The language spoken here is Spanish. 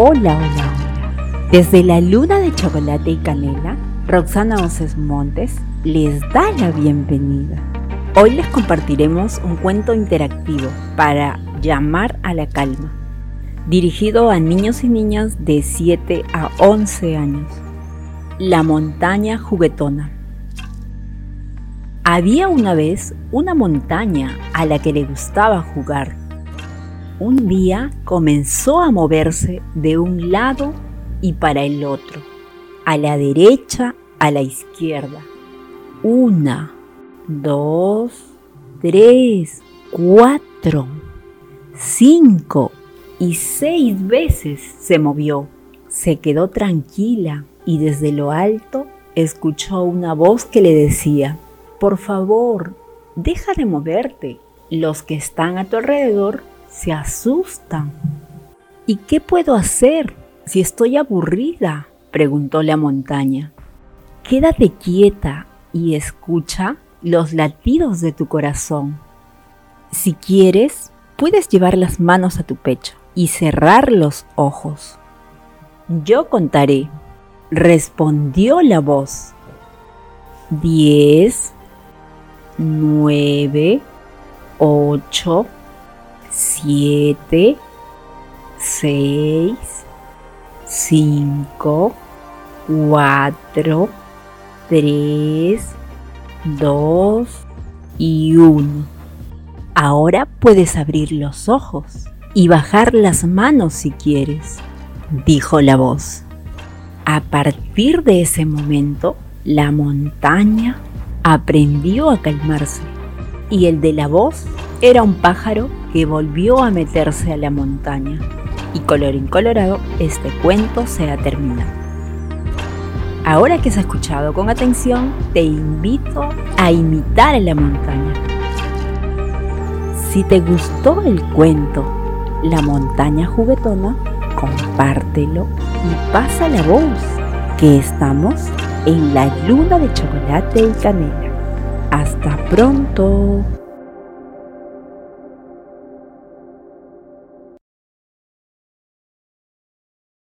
Hola, hola, hola. Desde la luna de chocolate y canela, Roxana Oces Montes les da la bienvenida. Hoy les compartiremos un cuento interactivo para llamar a la calma, dirigido a niños y niñas de 7 a 11 años. La montaña juguetona. Había una vez una montaña a la que le gustaba jugar. Un día comenzó a moverse de un lado y para el otro, a la derecha, a la izquierda. Una, dos, tres, cuatro, cinco y seis veces se movió. Se quedó tranquila y desde lo alto escuchó una voz que le decía, por favor, deja de moverte. Los que están a tu alrededor se asustan. ¿Y qué puedo hacer si estoy aburrida? preguntó la montaña. Quédate quieta y escucha los latidos de tu corazón. Si quieres, puedes llevar las manos a tu pecho y cerrar los ojos. Yo contaré, respondió la voz. Diez, 9, 8, 7, 6, 5, 4, 3, 2 y 1. Ahora puedes abrir los ojos y bajar las manos si quieres, dijo la voz. A partir de ese momento, la montaña aprendió a calmarse y el de la voz era un pájaro volvió a meterse a la montaña. Y colorín colorado, este cuento se ha terminado. Ahora que has escuchado con atención, te invito a imitar a la montaña. Si te gustó el cuento La montaña juguetona, compártelo y pasa la voz que estamos en la luna de chocolate y canela. Hasta pronto.